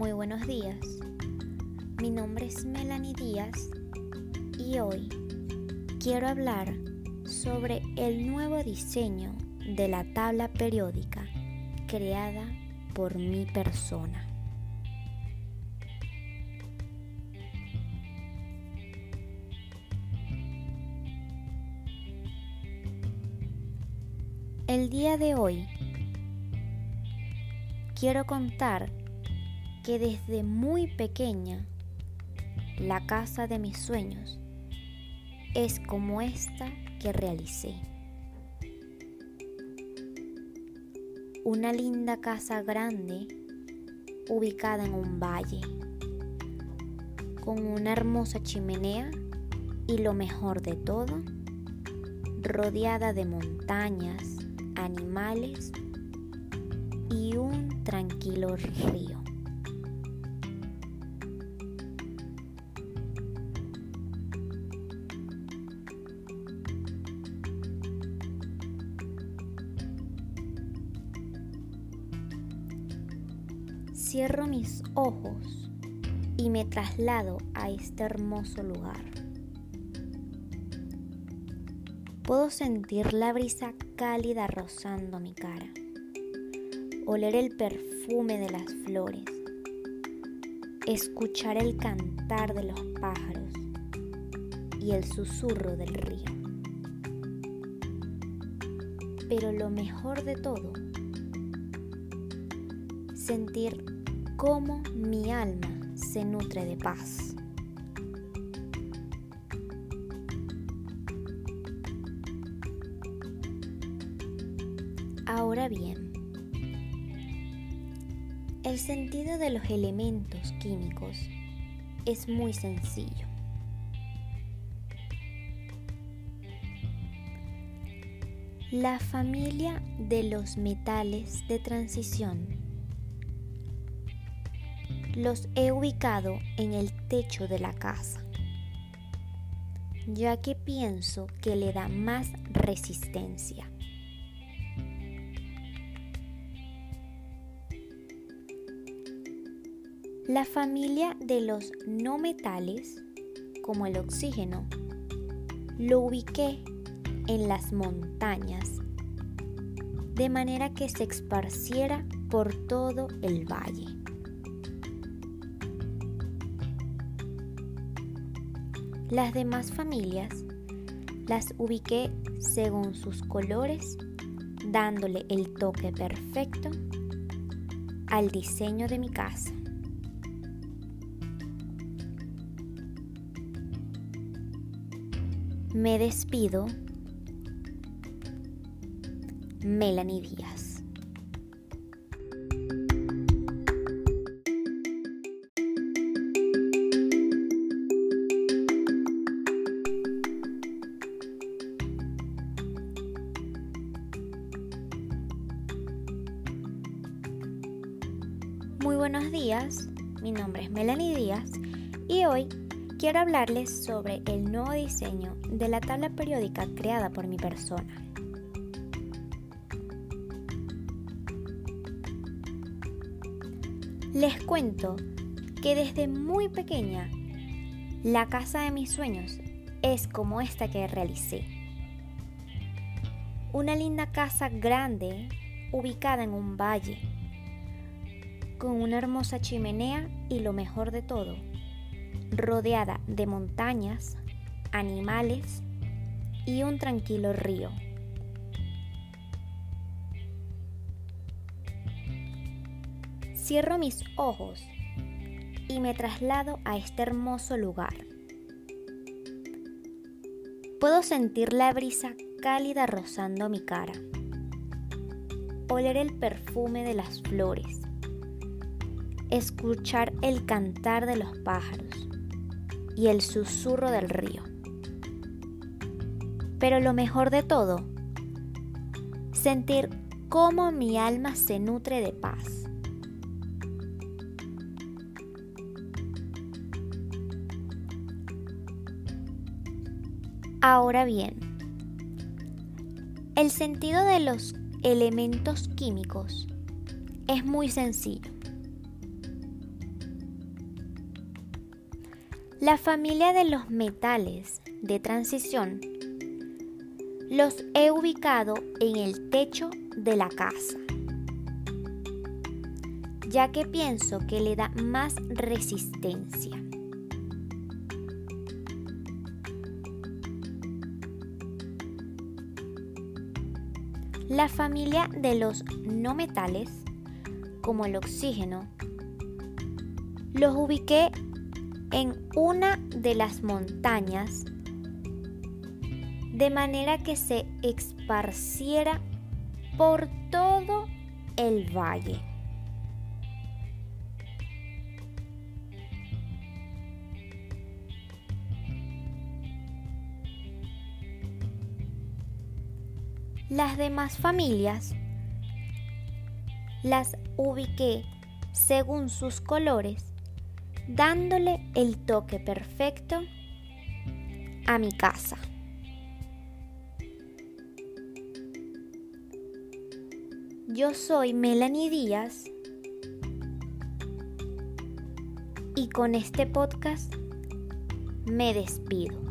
Muy buenos días. Mi nombre es Melanie Díaz y hoy quiero hablar sobre el nuevo diseño de la tabla periódica creada por mi persona. El día de hoy quiero contar que desde muy pequeña la casa de mis sueños es como esta que realicé. Una linda casa grande ubicada en un valle, con una hermosa chimenea y lo mejor de todo, rodeada de montañas, animales y un tranquilo río. Cierro mis ojos y me traslado a este hermoso lugar. Puedo sentir la brisa cálida rozando mi cara, oler el perfume de las flores, escuchar el cantar de los pájaros y el susurro del río. Pero lo mejor de todo, sentir cómo mi alma se nutre de paz. Ahora bien, el sentido de los elementos químicos es muy sencillo. La familia de los metales de transición los he ubicado en el techo de la casa, ya que pienso que le da más resistencia. La familia de los no metales, como el oxígeno, lo ubiqué en las montañas, de manera que se esparciera por todo el valle. Las demás familias las ubiqué según sus colores, dándole el toque perfecto al diseño de mi casa. Me despido. Melanie Díaz. Muy buenos días, mi nombre es Melanie Díaz y hoy quiero hablarles sobre el nuevo diseño de la tabla periódica creada por mi persona. Les cuento que desde muy pequeña la casa de mis sueños es como esta que realicé. Una linda casa grande ubicada en un valle con una hermosa chimenea y lo mejor de todo, rodeada de montañas, animales y un tranquilo río. Cierro mis ojos y me traslado a este hermoso lugar. Puedo sentir la brisa cálida rozando mi cara, oler el perfume de las flores escuchar el cantar de los pájaros y el susurro del río. Pero lo mejor de todo, sentir cómo mi alma se nutre de paz. Ahora bien, el sentido de los elementos químicos es muy sencillo. La familia de los metales de transición los he ubicado en el techo de la casa, ya que pienso que le da más resistencia. La familia de los no metales, como el oxígeno, los ubiqué en una de las montañas de manera que se esparciera por todo el valle. Las demás familias las ubiqué según sus colores dándole el toque perfecto a mi casa. Yo soy Melanie Díaz y con este podcast me despido.